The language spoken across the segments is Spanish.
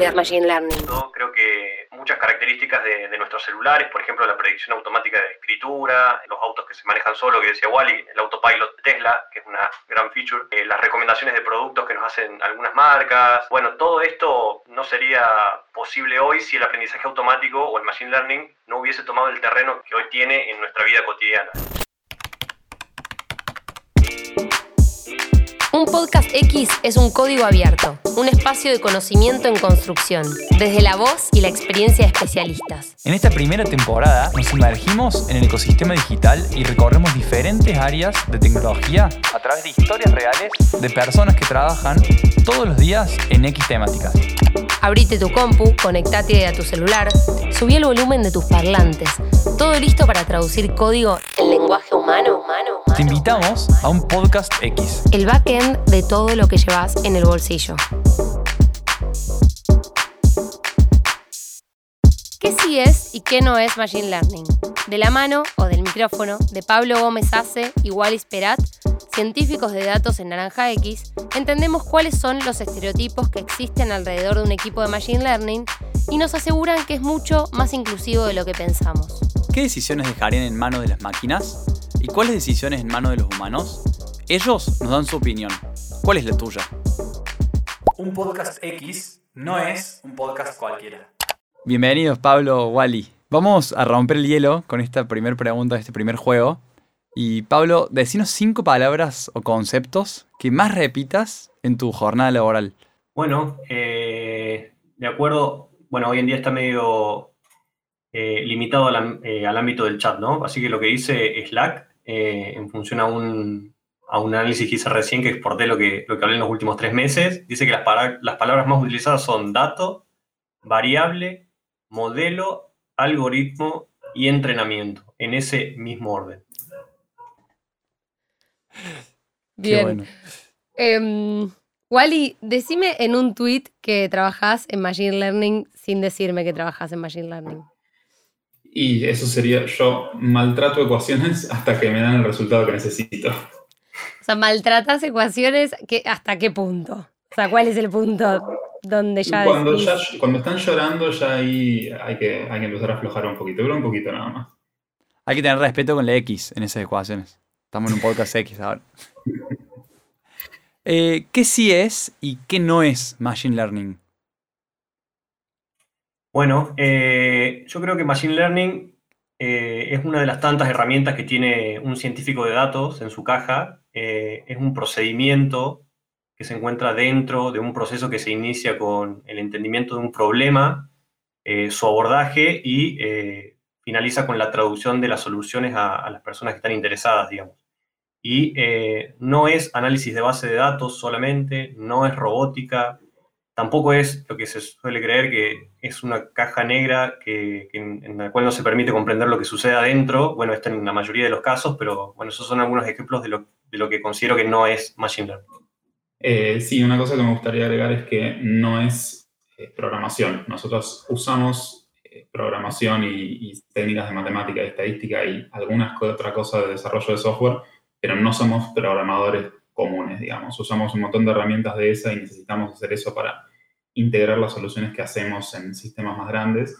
sobre Machine Learning. Creo que muchas características de, nuestros celulares, por ejemplo, la predicción automática de escritura, los autos que se manejan solo, que decía Wally, el autopilot Tesla, que es una gran feature, eh, las recomendaciones de productos que nos hacen algunas marcas. Bueno, todo esto no sería posible hoy si el aprendizaje automático o el machine learning no hubiese tomado el terreno que hoy tiene en nuestra vida cotidiana. Un podcast X es un código abierto, un espacio de conocimiento en construcción, desde la voz y la experiencia de especialistas. En esta primera temporada nos sumergimos en el ecosistema digital y recorremos diferentes áreas de tecnología a través de historias reales de personas que trabajan todos los días en X temáticas. Abrite tu compu, conectate a tu celular, subí el volumen de tus parlantes. Todo listo para traducir código en lenguaje humano, humano, Te invitamos a un podcast X. El backend de todo lo que llevas en el bolsillo. ¿Qué sí es y qué no es Machine Learning? De la mano o del micrófono de Pablo Gómez Ace y Wallis Perat, científicos de datos en Naranja X, entendemos cuáles son los estereotipos que existen alrededor de un equipo de Machine Learning y nos aseguran que es mucho más inclusivo de lo que pensamos. ¿Qué decisiones dejarían en manos de las máquinas? ¿Y cuáles decisiones en manos de los humanos? Ellos nos dan su opinión. ¿Cuál es la tuya? Un podcast X no es un podcast cualquiera. Bienvenidos Pablo Wally. Vamos a romper el hielo con esta primera pregunta de este primer juego. Y Pablo, decinos cinco palabras o conceptos que más repitas en tu jornada laboral. Bueno, eh, de acuerdo, bueno, hoy en día está medio eh, limitado eh, al, ámbito del chat, ¿no? Así que lo que dice Slack, en función a un, análisis que hice recién, que exporté lo que, lo que hablé en los últimos tres meses, dice que las, las palabras más utilizadas son dato, variable, modelo, algoritmo y entrenamiento, en ese mismo orden. Bien. Em, Wally, decime en un tweet que trabajás en Machine Learning sin decirme que trabajas en Machine Learning. Y eso sería, yo maltrato ecuaciones hasta que me dan el resultado que necesito. O sea, maltratas ecuaciones que, hasta qué punto. O sea, ¿cuál es el punto donde ya... Cuando, cuando están llorando ya ahí hay que, hay que empezar a aflojar un poquito, pero un poquito nada más. Hay que tener respeto con la X en esas ecuaciones. Estamos en un podcast X ahora. Eh, ¿Qué sí es y qué no es Machine Learning? Bueno, eh, yo creo que Machine Learning eh, es una de las tantas herramientas que tiene un científico de datos en su caja. es un procedimiento que se encuentra dentro de un proceso que se inicia con el entendimiento de un problema, su abordaje y finaliza con la traducción de las soluciones a, las personas que están interesadas, digamos. Y eh, no es análisis de base de datos solamente, no es robótica, tampoco es lo que se suele creer que es una caja negra que, en, la cual no se permite comprender lo que sucede adentro. Bueno, esto en la mayoría de los casos, pero bueno, esos son algunos ejemplos de lo, de lo que considero que no es Machine Learning. Eh, sí, una cosa que me gustaría agregar es que no es eh, programación. Nosotros usamos programación y, técnicas de matemática y estadística y algunas otras cosas de desarrollo de software, pero no somos programadores comunes, digamos. Usamos un montón de herramientas de esa y necesitamos hacer eso para integrar las soluciones que hacemos en sistemas más grandes,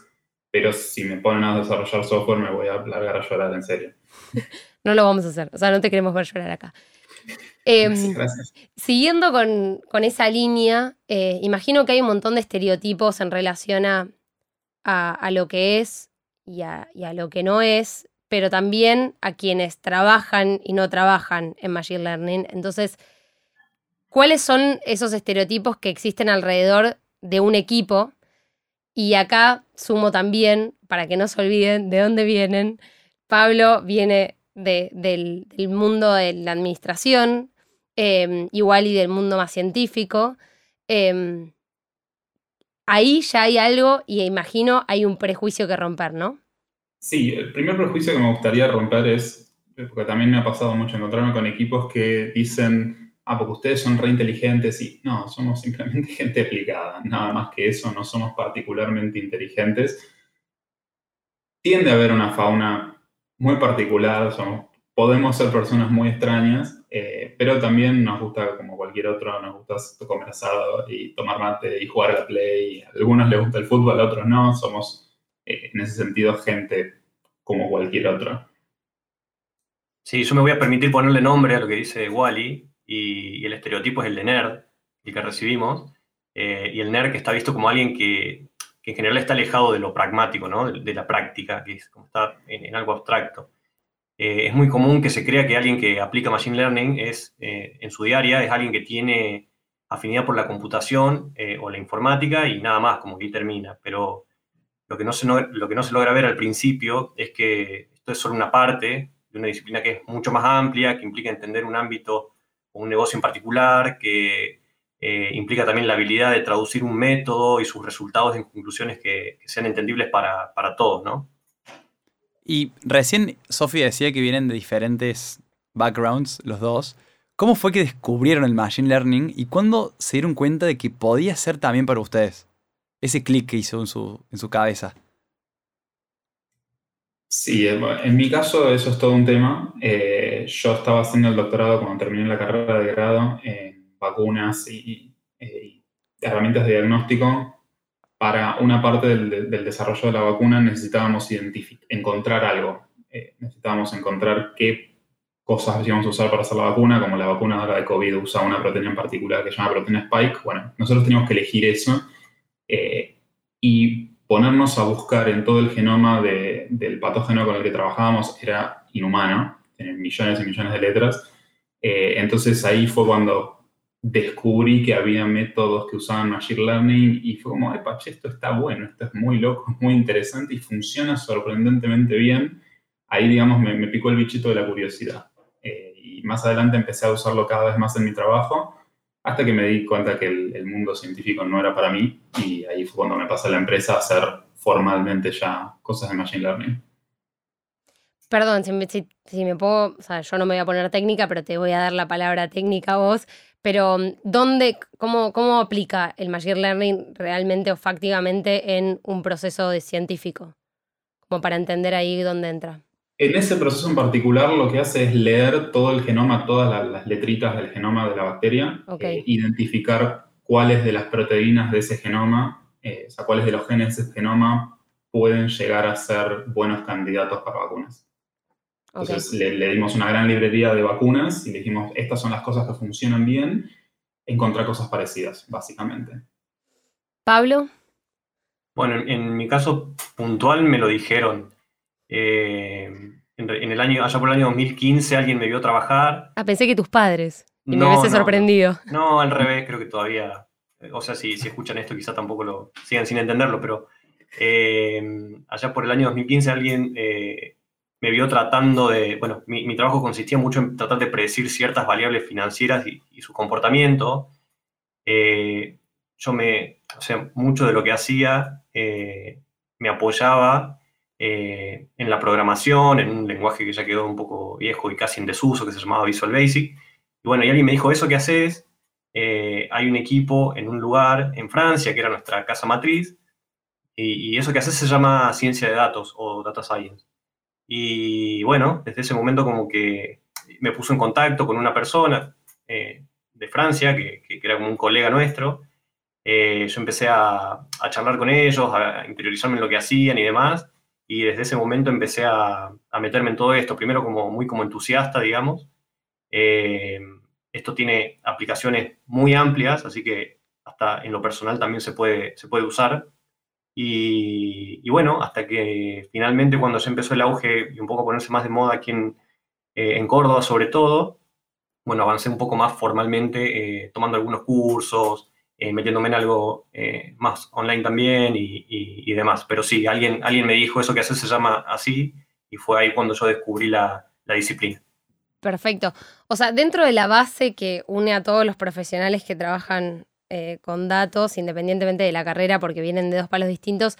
pero si me ponen a desarrollar software me voy a largar a llorar en serio. No lo vamos a hacer, o sea, no te queremos ver llorar acá. Em, siguiendo con, esa línea, eh, imagino que hay un montón de estereotipos en relación a, lo que es y a, lo que no es, pero también a quienes trabajan y no trabajan en Machine Learning. Entonces, ¿cuáles son esos estereotipos que existen alrededor de un equipo? Y acá sumo también, para que no se olviden de dónde vienen, Pablo viene del, mundo de la administración, Em, igual y del mundo más científico. Em, ahí ya hay algo y imagino hay un prejuicio que romper, ¿no? Sí, el primer prejuicio que me gustaría romper es, porque también me ha pasado mucho encontrarme con equipos que dicen, ah, porque ustedes son re inteligentes y no, somos simplemente gente aplicada, nada más que eso, no somos particularmente inteligentes. Tiende a haber una fauna muy particular, somos, podemos ser personas muy extrañas, Eh, pero también nos gusta, como cualquier otro, nos gusta comer asado y tomar mate y jugar a la play. A algunos les gusta el fútbol, a otros no. Somos, eh, en ese sentido, gente como cualquier otro. Sí, yo me voy a permitir ponerle nombre a lo que dice Wally, y, el estereotipo es el de nerd, el que recibimos, eh, y el nerd que está visto como alguien que, en general está alejado de lo pragmático, ¿no? de, la práctica, que es como está en, algo abstracto. Eh, es muy común que se crea que alguien que aplica Machine Learning es, en su diaria es alguien que tiene afinidad por la computación o la informática y nada más, como que termina. Pero lo que, no se, logra ver al principio es que esto es solo una parte de una disciplina que es mucho más amplia, que implica entender un ámbito o un negocio en particular, que eh, implica también la habilidad de traducir un método y sus resultados en conclusiones que, sean entendibles para, todos, ¿no? Y recién Sofía decía que vienen de diferentes backgrounds los dos. ¿Cómo fue que descubrieron el Machine Learning y cuándo se dieron cuenta de que podía ser también para ustedes? Ese clic que hizo en su, en su cabeza. Sí, en mi caso eso es todo un tema. Eh, yo estaba haciendo el doctorado cuando terminé la carrera de grado en vacunas y, herramientas de diagnóstico. Para una parte del, desarrollo de la vacuna necesitábamos encontrar algo. Eh, necesitábamos encontrar qué cosas íbamos a usar para hacer la vacuna, como la vacuna de COVID usa una proteína en particular que se llama proteína Spike. Bueno, nosotros teníamos que elegir eso. Eh, y ponernos a buscar en todo el genoma del patógeno con el que trabajábamos era inhumano, tiene millones y millones de letras. Eh, entonces ahí fue cuando descubrí que había métodos que usaban Machine Learning y fue como, Pache, esto está bueno, esto es muy loco, muy interesante y funciona sorprendentemente bien. Ahí, digamos, me, picó el bichito de la curiosidad. Eh, y más adelante empecé a usarlo cada vez más en mi trabajo hasta que me di cuenta que el, mundo científico no era para mí y ahí fue cuando me pasé a la empresa a hacer formalmente ya cosas de Machine Learning. Perdón, si me, puedo, o sea, yo no me voy a poner técnica, pero te voy a dar la palabra técnica a vos. Pero, ¿dónde, cómo, cómo aplica el Machine Learning realmente o factivamente en un proceso de científico? Como para entender ahí dónde entra. En ese proceso en particular lo que hace es leer todo el genoma, todas las, letritas del genoma de la bacteria, eh, identificar cuáles de las proteínas de ese genoma, eh, o sea, cuáles de los genes de ese genoma pueden llegar a ser buenos candidatos para vacunas. Entonces le, dimos una gran librería de vacunas y le dijimos, estas son las cosas que funcionan bien, encontrar cosas parecidas, básicamente. Pablo. Bueno, en mi caso puntual me lo dijeron. Eh, en, el año, allá por el año 2015 alguien me vio trabajar. Ah, pensé que tus padres. Y me hubiese sorprendido. No, al revés, creo que todavía. O sea, si, si escuchan esto, quizá tampoco lo sigan sin entenderlo, pero eh, allá por el año 2015 alguien eh, me vio tratando de. Bueno, mi, trabajo consistía mucho en tratar de predecir ciertas variables financieras y, su comportamiento. yo me. O sea, mucho de lo que hacía me apoyaba eh, en la programación, en un lenguaje que ya quedó un poco viejo y casi en desuso, que se llamaba Visual Basic. Y bueno, y alguien me dijo, ¿eso qué haces? Eh, hay un equipo en un lugar en Francia, que era nuestra casa matriz, y, eso que haces se llama ciencia de datos o data science. Y bueno, desde ese momento como que me puso en contacto con una persona eh, de Francia, que, que, era como un colega nuestro. yo empecé a, a charlar con ellos, a interiorizarme en lo que hacían y demás y desde ese momento empecé a, meterme en todo esto, primero como muy como entusiasta, digamos. Eh, esto tiene aplicaciones muy amplias, así que hasta en lo personal también se puede, se puede usar. Y, bueno, hasta que finalmente cuando se empezó el auge y un poco ponerse más de moda aquí en, eh, en Córdoba sobre todo, bueno, avancé un poco más formalmente eh, tomando algunos cursos, eh, metiéndome en algo eh, más online también y, demás. Pero sí, alguien, alguien me dijo eso que hace se llama así y fue ahí cuando yo descubrí la, disciplina. Perfecto. O sea, dentro de la base que une a todos los profesionales que trabajan eh, con datos, independientemente de la carrera, porque vienen de dos palos distintos,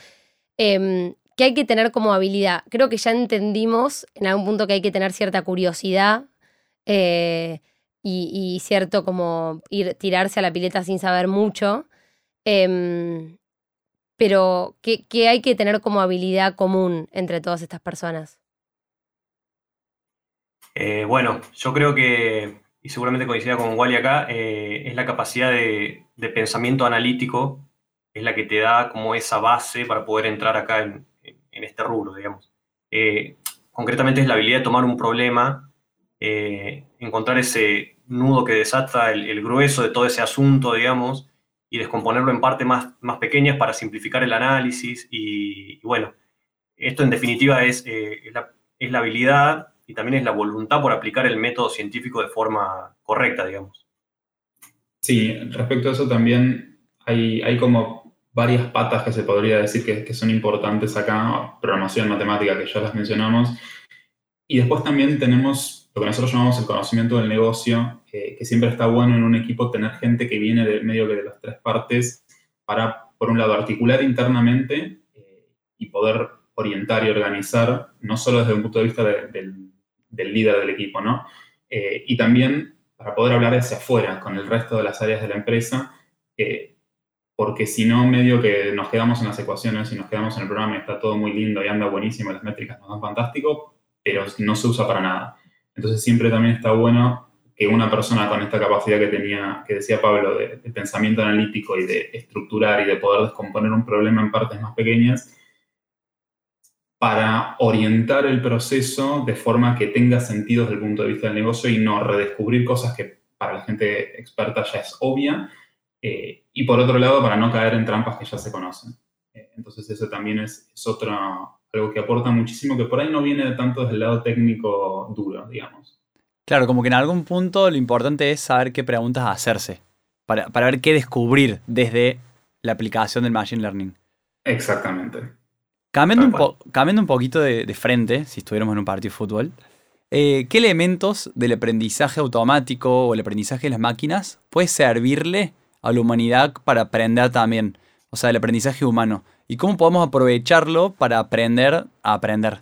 em, ¿qué hay que tener como habilidad? Creo que ya entendimos en algún punto que hay que tener cierta curiosidad y, cierto como ir tirarse a la pileta sin saber mucho. Em, pero, ¿qué, hay que tener como habilidad común entre todas estas personas? Eh, bueno, yo creo que y seguramente coincida con Wally acá, eh, es la capacidad de, pensamiento analítico, es la que te da como esa base para poder entrar acá en, este rubro, digamos. Eh, concretamente es la habilidad de tomar un problema, encontrar ese nudo que desata el, grueso de todo ese asunto, digamos, y descomponerlo en partes más, más pequeñas para simplificar el análisis. Y, bueno, esto en definitiva es, es, la, es la habilidad y también es la voluntad por aplicar el método científico de forma correcta, digamos. Sí, respecto a eso también hay, hay como varias patas que se podría decir que, son importantes acá, programación, matemática, que ya las mencionamos, y después también tenemos lo que nosotros llamamos el conocimiento del negocio, que siempre está bueno en un equipo tener gente que viene de medio que de las tres partes para, por un lado, articular internamente eh, y poder orientar y organizar, no solo desde un punto de vista del del líder del equipo, ¿no? Eh, y también para poder hablar hacia afuera con el resto de las áreas de la empresa, porque si no, medio que nos quedamos en las ecuaciones y nos quedamos en el programa y está todo muy lindo y anda buenísimo, las métricas nos dan fantástico, pero no se usa para nada. Entonces siempre también está bueno que una persona con esta capacidad que tenía, que decía Pablo, de pensamiento analítico y de estructurar y de poder descomponer un problema en partes más pequeñas, para orientar el proceso de forma que tenga sentido desde el punto de vista del negocio y no redescubrir cosas que para la gente experta ya es obvia. Eh, y por otro lado, para no caer en trampas que ya se conocen. Eh, entonces eso también es, es otro, algo que aporta muchísimo, que por ahí no viene tanto desde el lado técnico duro, digamos. Claro, como que en algún punto lo importante es saber qué preguntas hacerse, para, para ver qué descubrir desde la aplicación del Machine Learning. Exactamente. Cambiando, un, un poquito de, frente, si estuviéramos en un partido de fútbol, eh, ¿qué elementos del aprendizaje automático o el aprendizaje de las máquinas puede servirle a la humanidad para aprender también? O sea, el aprendizaje humano. ¿Y cómo podemos aprovecharlo para aprender a aprender?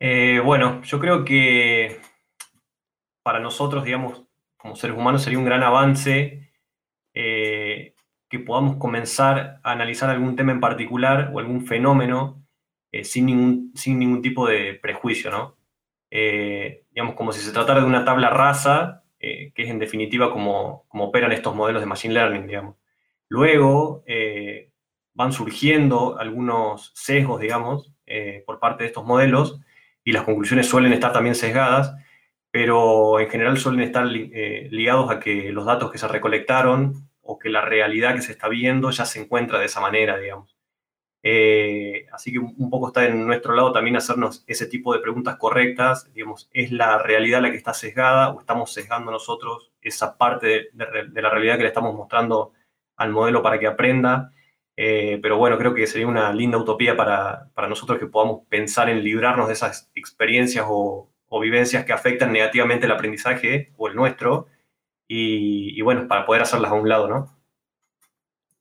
Eh, bueno, yo creo que para nosotros, digamos, como seres humanos sería un gran avance eh, que podamos comenzar a analizar algún tema en particular o algún fenómeno eh, sin, ningún, sin ningún tipo de prejuicio, ¿no? Digamos, como si se tratara de una tabla rasa, que es en definitiva como, operan estos modelos de Machine Learning, digamos. Luego van surgiendo algunos sesgos, digamos, por parte de estos modelos, y las conclusiones suelen estar también sesgadas, pero en general suelen estar ligados a que los datos que se recolectaron o que la realidad que se está viendo ya se encuentra de esa manera, digamos. Eh, así que un poco está en nuestro lado también hacernos ese tipo de preguntas correctas, digamos, ¿es la realidad la que está sesgada o estamos sesgando nosotros esa parte de, la realidad que le estamos mostrando al modelo para que aprenda? Eh, pero bueno, creo que sería una linda utopía para, nosotros que podamos pensar en librarnos de esas experiencias o, o vivencias que afectan negativamente el aprendizaje o el nuestro y, bueno, para poder hacerlas a un lado, ¿no?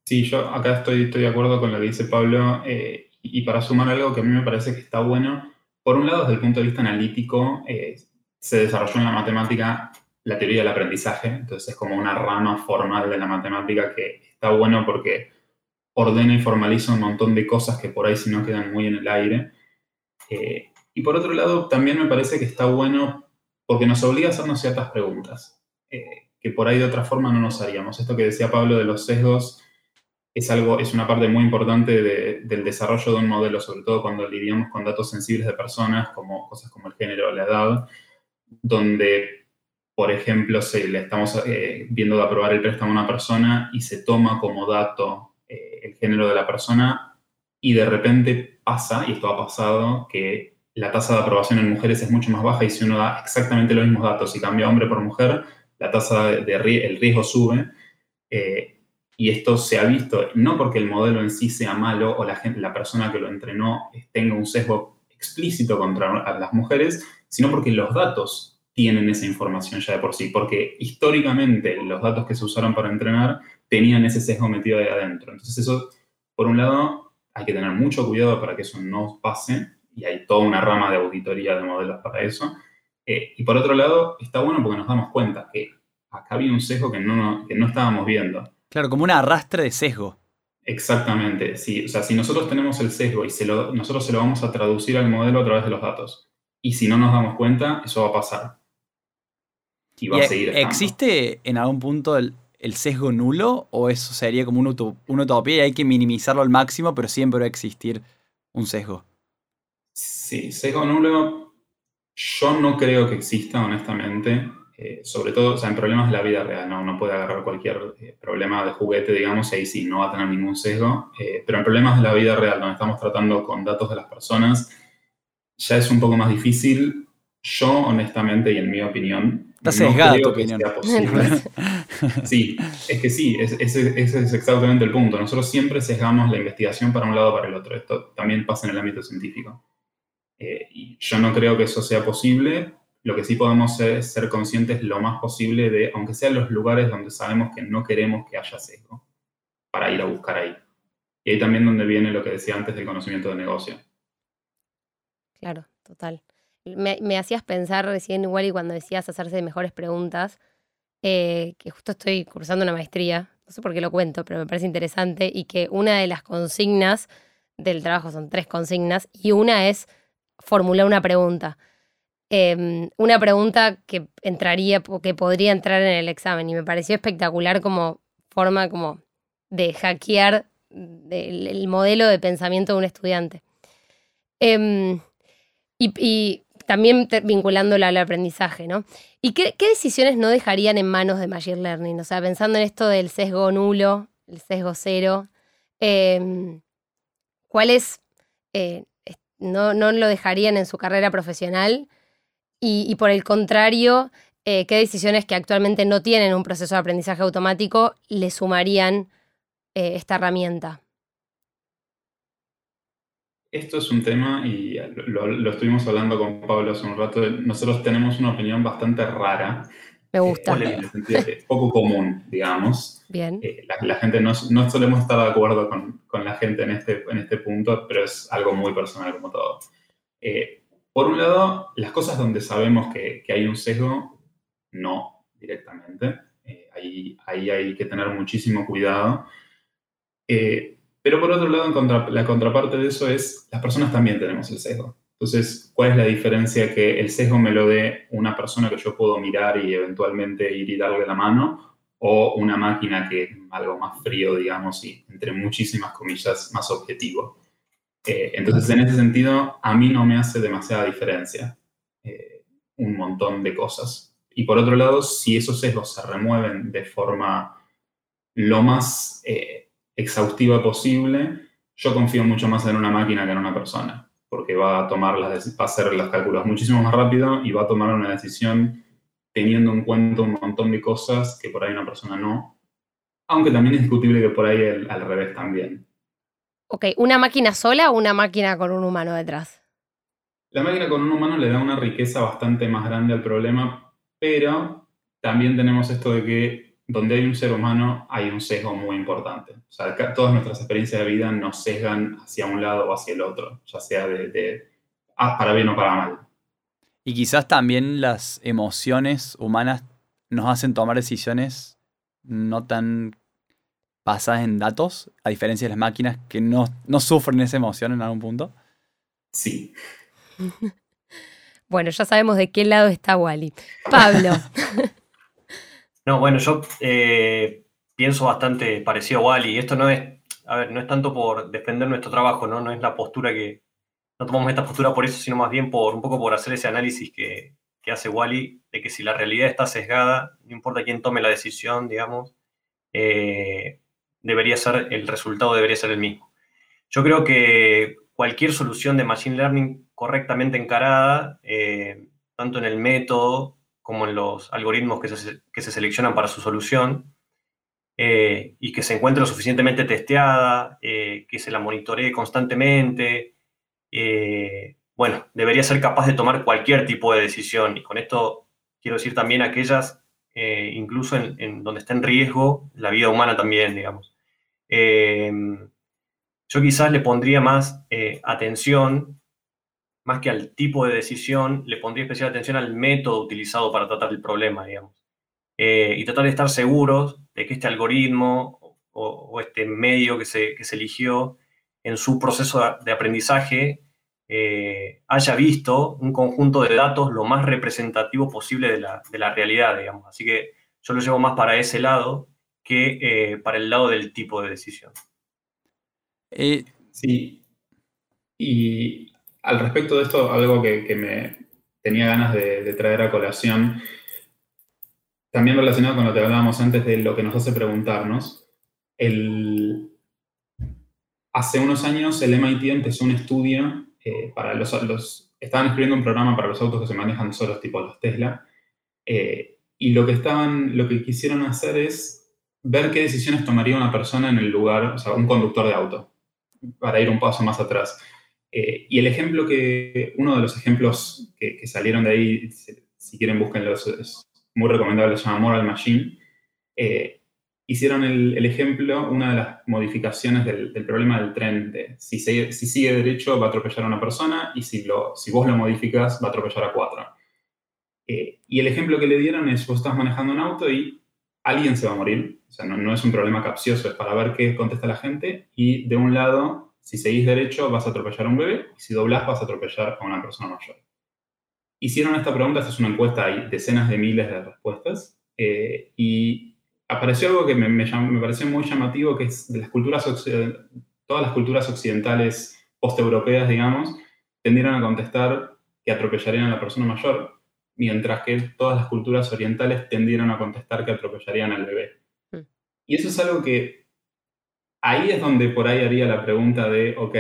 Sí, yo acá estoy, estoy de acuerdo con lo que dice Pablo eh, y para sumar algo que a mí me parece que está bueno, por un lado, desde el punto de vista analítico, eh, se desarrolló en la matemática la teoría del aprendizaje, entonces es como una rama formal de la matemática que está bueno porque ordena y formaliza un montón de cosas que por ahí si no quedan muy en el aire. Eh, y por otro lado, también me parece que está bueno porque nos obliga a hacernos ciertas preguntas que por ahí de otra forma no nos haríamos. Esto que decía Pablo de los sesgos es algo, es una parte muy importante del desarrollo de un modelo, sobre todo cuando lidiamos con datos sensibles de personas, como cosas como el género o la edad, donde, por ejemplo, se le estamos eh, viendo de aprobar el préstamo a una persona y se toma como dato eh, el género de la persona y de repente pasa, y esto ha pasado, que la tasa de aprobación en mujeres es mucho más baja y si uno da exactamente los mismos datos y cambia hombre por mujer, la tasa de, el riesgo sube. Eh, y esto se ha visto no porque el modelo en sí sea malo o la, gente, la persona que lo entrenó tenga un sesgo explícito contra las mujeres, sino porque los datos tienen esa información ya de por sí, porque históricamente los datos que se usaron para entrenar tenían ese sesgo metido ahí adentro. Entonces eso, por un lado, hay que tener mucho cuidado para que eso no pase, y hay toda una rama de auditoría de modelos para eso, eh, y por otro lado, está bueno porque nos damos cuenta que acá había un sesgo que no, no estábamos viendo. Claro, como un arrastre de sesgo. Exactamente, sí. O sea, si nosotros tenemos el sesgo y se lo, nosotros se lo vamos a traducir al modelo a través de los datos, y si no nos damos cuenta, eso va a pasar. Y va a seguir estando. ¿Existe en algún punto el, sesgo nulo o eso sería como una, utopía y hay que minimizarlo al máximo, pero siempre va a existir un sesgo? Sí, sesgo nulo yo no creo que exista, honestamente. Eh, sobre todo, en problemas de la vida real, ¿no? Uno puede agarrar cualquier eh, problema de juguete, digamos, y ahí sí, no va a tener ningún sesgo. Eh, pero en problemas de la vida real, donde estamos tratando con datos de las personas, ya es un poco más difícil. Yo, honestamente, y en mi opinión, Está sesgada tu opinión. sí, es que sí, ese es, exactamente el punto. Nosotros siempre sesgamos la investigación para un lado o para el otro. Esto también pasa en el ámbito científico. y yo no creo que eso sea posible lo que sí podemos es ser conscientes lo más posible de, aunque sean los lugares donde sabemos que no queremos que haya sesgo, para ir a buscar ahí. Y ahí también donde viene lo que decía antes del conocimiento de negocio. Claro, total. Me, hacías pensar recién igual y cuando decías hacerse mejores preguntas, eh, que justo estoy cursando una maestría, no sé por qué lo cuento, pero me parece interesante, y que una de las consignas del trabajo son tres consignas, y una es formular una pregunta. Em, una pregunta que entraría que podría entrar en el examen y me pareció espectacular como forma como de hackear el, modelo de pensamiento de un estudiante. Em, y, también vinculándola al aprendizaje, ¿no? ¿Y qué, decisiones no dejarían en manos de Machine Learning? O sea, pensando en esto del sesgo nulo, el sesgo cero, em, ¿cuáles eh, no, no lo dejarían en su carrera profesional? Y, por el contrario, eh, qué decisiones que actualmente no tienen un proceso de aprendizaje automático le sumarían eh, esta herramienta. Esto es un tema y lo, estuvimos hablando con Pablo hace un rato. Nosotros tenemos una opinión bastante rara. Me gusta. poco común, digamos. Bien. Eh, la, gente no, no, solemos estar de acuerdo con, con, la gente en este, en este punto, pero es algo muy personal como todo. Por un lado, las cosas donde sabemos que, hay un sesgo, no directamente. Eh, ahí, hay que tener muchísimo cuidado. Eh, pero por otro lado, la contraparte de eso es, las personas también tenemos el sesgo. Entonces, ¿cuál es la diferencia que el sesgo me lo dé una persona que yo puedo mirar y eventualmente ir y darle la mano? O una máquina que es algo más frío, digamos, y entre muchísimas comillas, más objetivo. Eh, entonces, en ese sentido, a mí no me hace demasiada diferencia eh, un montón de cosas. Y por otro lado, si esos sesgos se remueven de forma lo más eh, exhaustiva posible, yo confío mucho más en una máquina que en una persona, porque va a, tomar las, va a hacer los cálculos muchísimo más rápido y va a tomar una decisión teniendo en cuenta un montón de cosas que por ahí una persona no. Aunque también es discutible que por ahí al revés también. Ok, ¿una máquina sola o una máquina con un humano detrás? La máquina con un humano le da una riqueza bastante más grande al problema, pero también tenemos esto de que donde hay un ser humano hay un sesgo muy importante. O sea, todas nuestras experiencias de vida nos sesgan hacia un lado o hacia el otro, ya sea de, ah, para bien o para mal. Y quizás también las emociones humanas nos hacen tomar decisiones no tan basadas en datos, a diferencia de las máquinas que no, sufren esa emoción en algún punto? Sí. bueno, ya sabemos de qué lado está Wally. Pablo. no, bueno, yo eh, pienso bastante parecido a Wally. Esto no es, a ver, no es tanto por defender nuestro trabajo, ¿no? No es la postura que. No tomamos esta postura por eso, sino más bien por un poco por hacer ese análisis que, hace Wally, de que si la realidad está sesgada, no importa quién tome la decisión, digamos, eh, debería ser, el resultado debería ser el mismo. Yo creo que cualquier solución de Machine Learning correctamente encarada, eh, tanto en el método como en los algoritmos que se, seleccionan para su solución, eh, y que se encuentre lo suficientemente testeada, eh, que se la monitoree constantemente, bueno, debería ser capaz de tomar cualquier tipo de decisión. Y con esto quiero decir también aquellas, incluso en, en, donde está en riesgo la vida humana también, digamos. Yo quizás le pondría más eh, atención, más que al tipo de decisión, le pondría especial atención al método utilizado para tratar el problema, digamos. Eh, y tratar de estar seguros de que este algoritmo o, este medio que se, eligió en su proceso de aprendizaje eh, haya visto un conjunto de datos lo más representativo posible de la, realidad, digamos. Así que yo lo llevo más para ese lado que eh, para el lado del tipo de decisión. sí. Y al respecto de esto, algo que, me tenía ganas de, traer a colación, también relacionado con lo que hablábamos antes de lo que nos hace preguntarnos, hace unos años el MIT empezó un estudio eh, para los, los, Estaban escribiendo un programa para los autos que se manejan solos, tipo los Tesla, eh, y lo que, estaban, lo que quisieron hacer es ver qué decisiones tomaría una persona en el lugar, o sea, un conductor de auto, para ir un paso más atrás. Eh, y el ejemplo que, uno de los ejemplos que, salieron de ahí, si, quieren búsquenlos, es muy recomendable, se llama Moral Machine. Eh, hicieron el, ejemplo, una de las modificaciones del, problema del tren, de si, si, sigue derecho va a atropellar a una persona y si, lo, si vos lo modificas va a atropellar a cuatro. Eh, y el ejemplo que le dieron es, vos estás manejando un auto y alguien se va a morir, o sea, no, no es un problema capcioso, es para ver qué contesta la gente, y de un lado si seguís derecho vas a atropellar a un bebé y si doblás vas a atropellar a una persona mayor. Hicieron esta pregunta, es una encuesta, hay decenas de miles de respuestas eh, y apareció algo que me, me, pareció muy llamativo, que es de las culturas, todas las culturas occidentales post-europeas, digamos, tendieron a contestar que atropellarían a la persona mayor, mientras que todas las culturas orientales tendieron a contestar que atropellarían al bebé. Mm. Y eso es algo que ahí es donde por ahí haría la pregunta de, ok,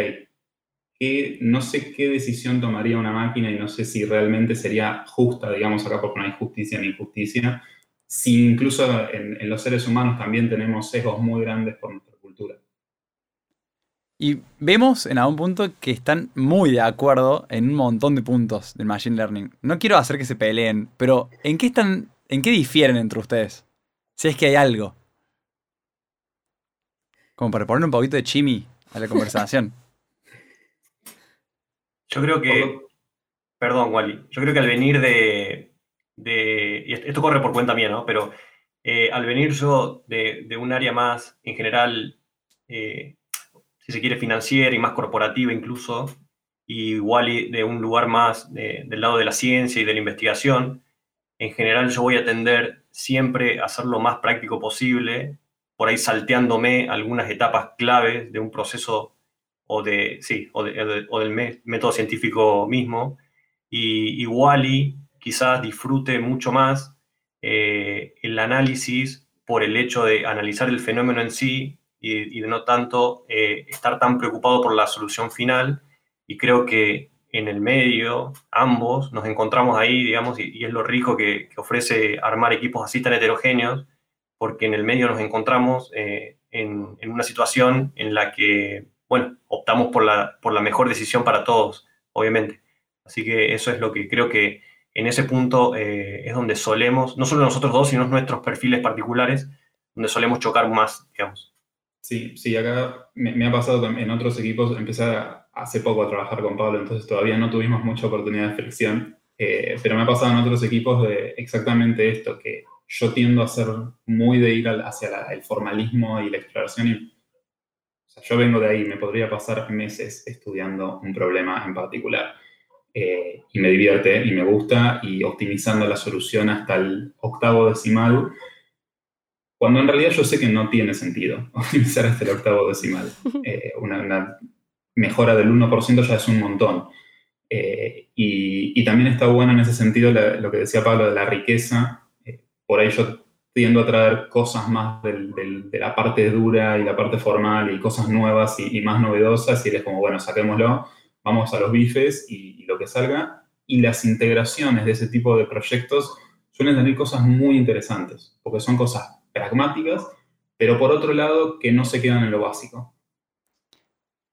no sé qué decisión tomaría una máquina y no sé si realmente sería justa, digamos acá porque no hay justicia ni injusticia, si incluso en, los seres humanos también tenemos sesgos muy grandes por nuestra cultura. Y vemos en algún punto que están muy de acuerdo en un montón de puntos del Machine Learning. No quiero hacer que se peleen, pero ¿en qué están, en qué difieren entre ustedes? Si es que hay algo. Como para poner un poquito de chimi a la conversación. Yo creo que. Perdón, Wally. Yo creo que al venir de. y esto corre por cuenta mía, ¿no? Pero eh, al venir yo de, un área más, en general, eh, si se quiere, financiera y más corporativa incluso, y Wally de un lugar más del lado de la ciencia y de la investigación, en general yo voy a tender siempre a hacer lo más práctico posible por ahí salteándome algunas etapas claves de un proceso o, de, sí, o, del método científico mismo. Y, Wally quizás disfrute mucho más eh, el análisis por el hecho de analizar el fenómeno en sí y, de no tanto eh, estar tan preocupado por la solución final. Y creo que en el medio, ambos, nos encontramos ahí, digamos, y, es lo rico que, ofrece armar equipos así tan heterogéneos, porque en el medio nos encontramos eh, en, una situación en la que, bueno, optamos por la, por la mejor decisión para todos, obviamente. Así que eso es lo que creo que en ese punto eh, es donde solemos, no solo nosotros dos, sino nuestros perfiles particulares, donde solemos chocar más, digamos. Sí, sí, acá me, ha pasado en otros equipos, empecé hace poco a trabajar con Pablo, entonces todavía no tuvimos mucha oportunidad de fricción, eh, pero me ha pasado en otros equipos de exactamente esto, que yo tiendo a ser muy de ir hacia el formalismo y la exploración. Y, yo vengo de ahí, me podría pasar meses estudiando un problema en particular. Eh, y me divierte y me gusta y optimizando la solución hasta el octavo decimal, cuando en realidad yo sé que no tiene sentido optimizar hasta el octavo decimal. Eh, una, mejora del 1% ya es un montón. Eh, y, también está bueno en ese sentido lo que decía Pablo de la riqueza por ahí yo tiendo a traer cosas más de la parte dura y la parte formal y cosas nuevas y, más novedosas y eres como, bueno, saquémoslo, vamos a los bifes y, lo que salga. Y las integraciones de ese tipo de proyectos suelen tener cosas muy interesantes, porque son cosas pragmáticas, pero por otro lado que no se quedan en lo básico.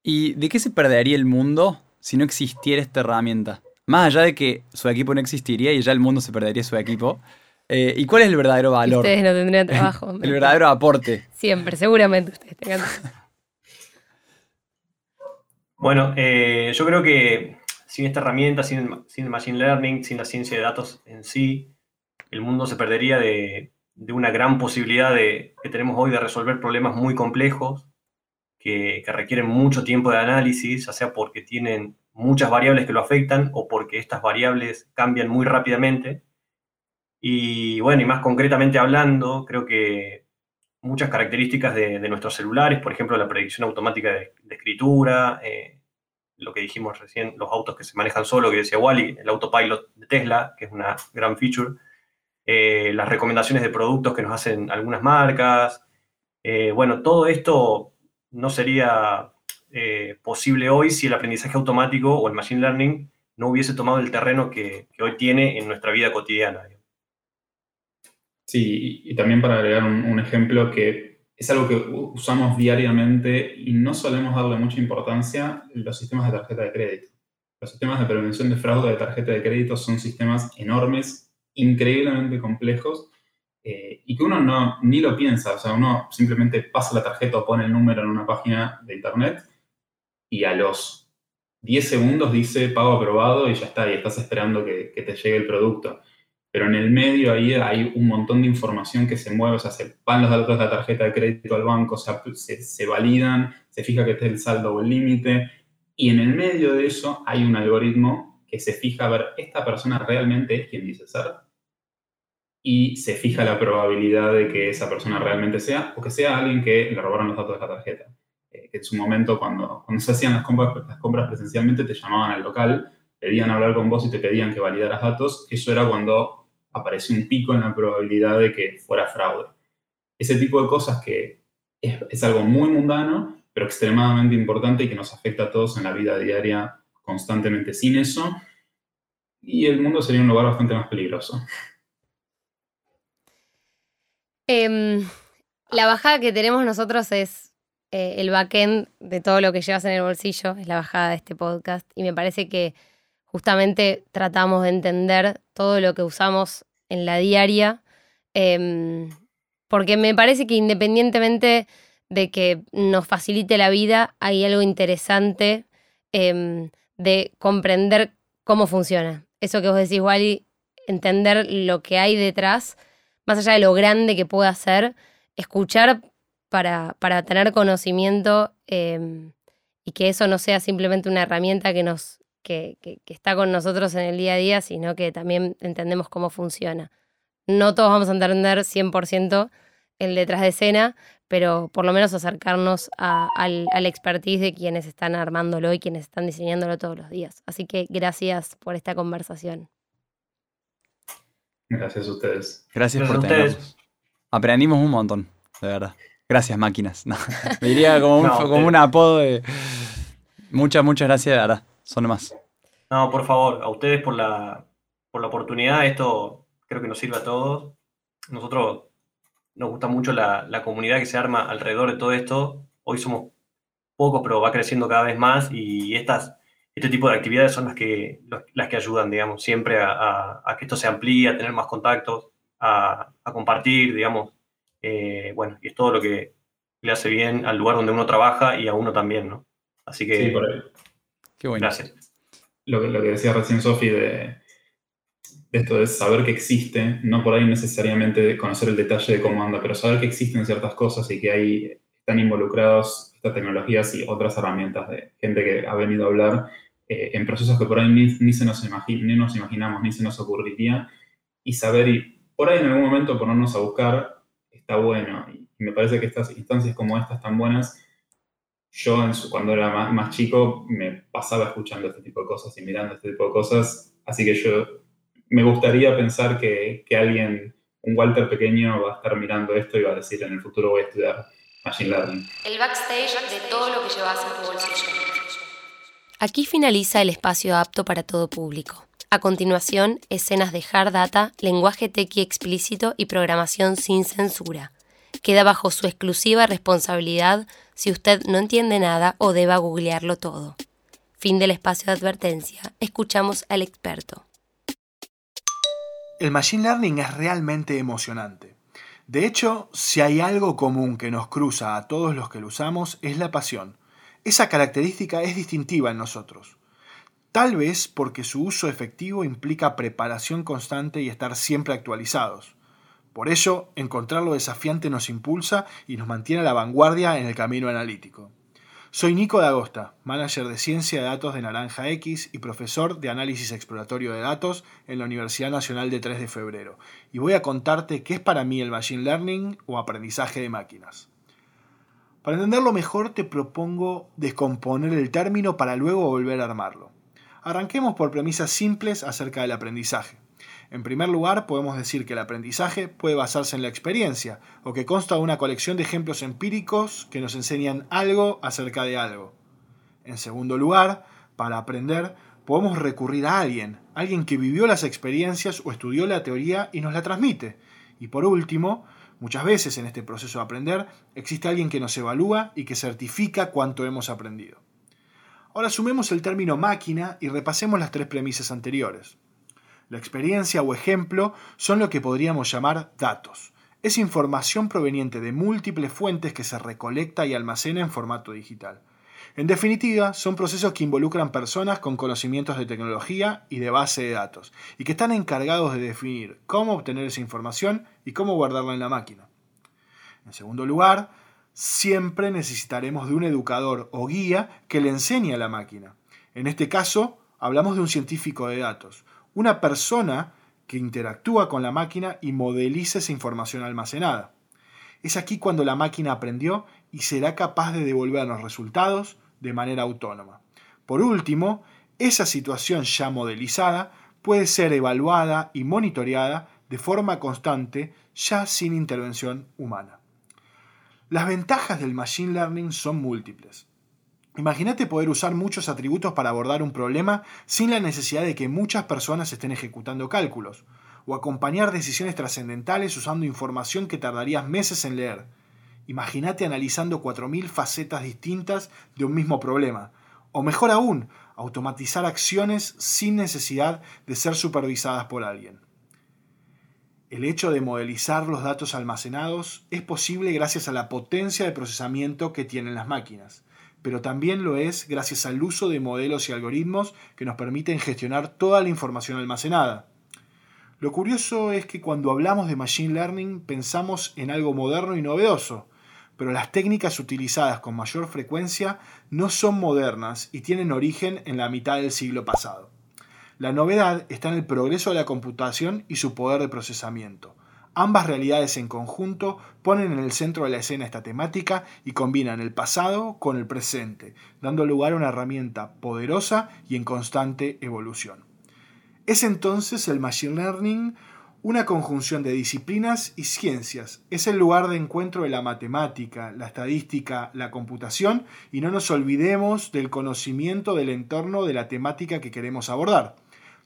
¿Y de qué se perdería el mundo si no existiera esta herramienta? Más allá de que su equipo no existiría y ya el mundo se perdería su equipo, eh, ¿Y cuál es el verdadero valor? Ustedes no tendrían trabajo. el verdadero aporte. Siempre, seguramente ustedes tengan. Bueno, eh, yo creo que sin esta herramienta, sin, el Machine Learning, sin la ciencia de datos en sí, el mundo se perdería de, una gran posibilidad de, que tenemos hoy de resolver problemas muy complejos que, que, requieren mucho tiempo de análisis, ya sea porque tienen muchas variables que lo afectan o porque estas variables cambian muy rápidamente. Y bueno, y más concretamente hablando, creo que muchas características de, nuestros celulares, por ejemplo, la predicción automática de, escritura, eh, lo que dijimos recién, los autos que se manejan solo, que decía Wally, el autopilot de Tesla, que es una gran feature, eh, las recomendaciones de productos que nos hacen algunas marcas. Eh, bueno, todo esto no sería posible hoy si el aprendizaje automático o el machine learning no hubiese tomado el terreno que, que hoy tiene en nuestra vida cotidiana. Sí, y también para agregar un, ejemplo que es algo que usamos diariamente y no solemos darle mucha importancia, los sistemas de tarjeta de crédito. Los sistemas de prevención de fraude de tarjeta de crédito son sistemas enormes, increíblemente complejos eh, y que uno no, ni lo piensa. O sea, uno simplemente pasa la tarjeta o pone el número en una página de internet y a los 10 segundos dice pago aprobado y ya está, y estás esperando que, que te llegue el producto pero en el medio ahí hay un montón de información que se mueve, o sea, se van los datos de la tarjeta de crédito al banco, o sea, se, se validan, se fija que esté el saldo o el límite, y en el medio de eso hay un algoritmo que se fija a ver, ¿esta persona realmente es quien dice ser? Y se fija la probabilidad de que esa persona realmente sea, o que sea alguien que le robaron los datos de la tarjeta. Eh, en su momento, cuando, cuando se hacían las compras, las compras presencialmente, te llamaban al local, pedían hablar con vos y te pedían que validaras datos, eso era cuando apareció un pico en la probabilidad de que fuera fraude. Ese tipo de cosas que es, algo muy mundano, pero extremadamente importante y que nos afecta a todos en la vida diaria constantemente. Sin eso, y el mundo sería un lugar bastante más peligroso. Em, la bajada que tenemos nosotros es eh, el backend de todo lo que llevas en el bolsillo, es la bajada de este podcast. Y me parece que justamente tratamos de entender todo lo que usamos en la diaria, em, porque me parece que independientemente de que nos facilite la vida, hay algo interesante em, de comprender cómo funciona. Eso que vos decís, Wally, entender lo que hay detrás, más allá de lo grande que pueda ser, escuchar para, para tener conocimiento em, y que eso no sea simplemente una herramienta que nos que, está con nosotros en el día a día, sino que también entendemos cómo funciona. No todos vamos a entender 100% el detrás de escena, pero por lo menos acercarnos al, al expertise de quienes están armándolo y quienes están diseñándolo todos los días. Así que gracias por esta conversación. Gracias a ustedes. Gracias, por tenernos. Aprendimos un montón, de verdad. Gracias, máquinas. me diría como un, como un apodo de... Muchas, muchas gracias, de verdad. Son más. No, por favor, a ustedes por la, por la oportunidad. Esto creo que nos sirve a todos. Nosotros nos gusta mucho la, la, comunidad que se arma alrededor de todo esto. Hoy somos pocos, pero va creciendo cada vez más y estas, este tipo de actividades son las que, las que ayudan, digamos, siempre a, a, que esto se amplíe, a tener más contactos, a, a compartir, digamos. Eh, bueno, y es todo lo que le hace bien al lugar donde uno trabaja y a uno también, ¿no? Así que... Sí, por ahí. Qué bueno. Gracias. Lo, lo que decía recién Sofi de, esto de saber que existe, no por ahí necesariamente conocer el detalle de cómo anda, pero saber que existen ciertas cosas y que ahí están involucrados estas tecnologías y otras herramientas de gente que ha venido a hablar eh, en procesos que por ahí ni, se nos ni nos imaginamos, ni se nos ocurriría, y saber y por ahí en algún momento ponernos a buscar está bueno. Y, me parece que estas instancias como estas están buenas yo cuando era más, chico me pasaba escuchando este tipo de cosas y mirando este tipo de cosas, así que yo me gustaría pensar que, que alguien, un Walter pequeño, va a estar mirando esto y va a decir en el futuro voy a estudiar Machine Learning. El backstage de todo lo que llevas en tu bolsillo. Aquí finaliza el espacio apto para todo público. A continuación, escenas de hard data, lenguaje tequi explícito y programación sin censura. Queda bajo su exclusiva responsabilidad si usted no entiende nada o deba googlearlo todo. Fin del espacio de advertencia. Escuchamos al experto. El Machine Learning es realmente emocionante. De hecho, si hay algo común que nos cruza a todos los que lo usamos es la pasión. Esa característica es distintiva en nosotros. Tal vez porque su uso efectivo implica preparación constante y estar siempre actualizados. Por ello, encontrar lo desafiante nos impulsa y nos mantiene a la vanguardia en el camino analítico. Soy Nico Dagosta, manager de ciencia de datos de Naranja X y profesor de análisis exploratorio de datos en la Universidad Nacional de 3 de Febrero, y voy a contarte qué es para mí el Machine Learning o aprendizaje de máquinas. Para entenderlo mejor te propongo descomponer el término para luego volver a armarlo. Arranquemos por premisas simples acerca del aprendizaje. En primer lugar, podemos decir que el aprendizaje puede basarse en la experiencia, o que consta de una colección de ejemplos empíricos que nos enseñan algo acerca de algo. En segundo lugar, para aprender, podemos recurrir a alguien, alguien que vivió las experiencias o estudió la teoría y nos la transmite. Y por último, muchas veces en este proceso de aprender, existe alguien que nos evalúa y que certifica cuánto hemos aprendido. Ahora sumemos el término máquina y repasemos las tres premisas anteriores. La experiencia o ejemplo son lo que podríamos llamar datos. Es información proveniente de múltiples fuentes que se recolecta y almacena en formato digital. En definitiva, son procesos que involucran personas con conocimientos de tecnología y de base de datos, y que están encargados de definir cómo obtener esa información y cómo guardarla en la máquina. En segundo lugar, siempre necesitaremos de un educador o guía que le enseñe a la máquina. En este caso, hablamos de un científico de datos, una persona que interactúa con la máquina y modeliza esa información almacenada. Es aquí cuando la máquina aprendió y será capaz de devolvernos resultados de manera autónoma. Por último, esa situación ya modelizada puede ser evaluada y monitoreada de forma constante ya sin intervención humana. Las ventajas del Machine Learning son múltiples. Imagínate poder usar muchos atributos para abordar un problema sin la necesidad de que muchas personas estén ejecutando cálculos, o acompañar decisiones trascendentales usando información que tardarías meses en leer. Imagínate analizando 4.000 facetas distintas de un mismo problema, o mejor aún, automatizar acciones sin necesidad de ser supervisadas por alguien. El hecho de modelizar los datos almacenados es posible gracias a la potencia de procesamiento que tienen las máquinas pero también lo es gracias al uso de modelos y algoritmos que nos permiten gestionar toda la información almacenada. Lo curioso es que cuando hablamos de Machine Learning pensamos en algo moderno y novedoso, pero las técnicas utilizadas con mayor frecuencia no son modernas y tienen origen en la mitad del siglo pasado. La novedad está en el progreso de la computación y su poder de procesamiento. Ambas realidades en conjunto ponen en el centro de la escena esta temática y combinan el pasado con el presente, dando lugar a una herramienta poderosa y en constante evolución. Es entonces el Machine Learning una conjunción de disciplinas y ciencias. Es el lugar de encuentro de la matemática, la estadística, la computación y no nos olvidemos del conocimiento del entorno de la temática que queremos abordar.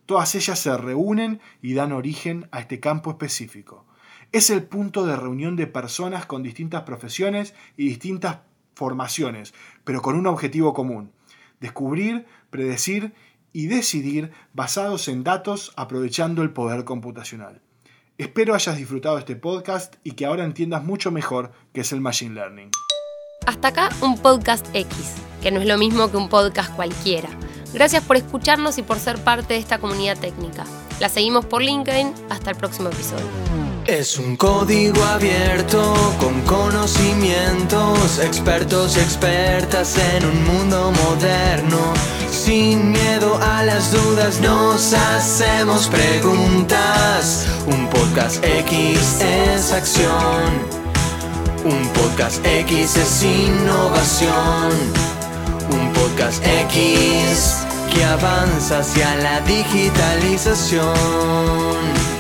Todas ellas se reúnen y dan origen a este campo específico. Es el punto de reunión de personas con distintas profesiones y distintas formaciones, pero con un objetivo común. Descubrir, predecir y decidir basados en datos aprovechando el poder computacional. Espero hayas disfrutado este podcast y que ahora entiendas mucho mejor qué es el Machine Learning. Hasta acá un podcast X, que no es lo mismo que un podcast cualquiera. Gracias por escucharnos y por ser parte de esta comunidad técnica. La seguimos por LinkedIn. Hasta el próximo episodio. Es un código abierto con conocimientos, expertos y expertas en un mundo moderno. Sin miedo a las dudas nos hacemos preguntas. Un podcast X es acción. Un podcast X es innovación. Un podcast X que avanza hacia la digitalización.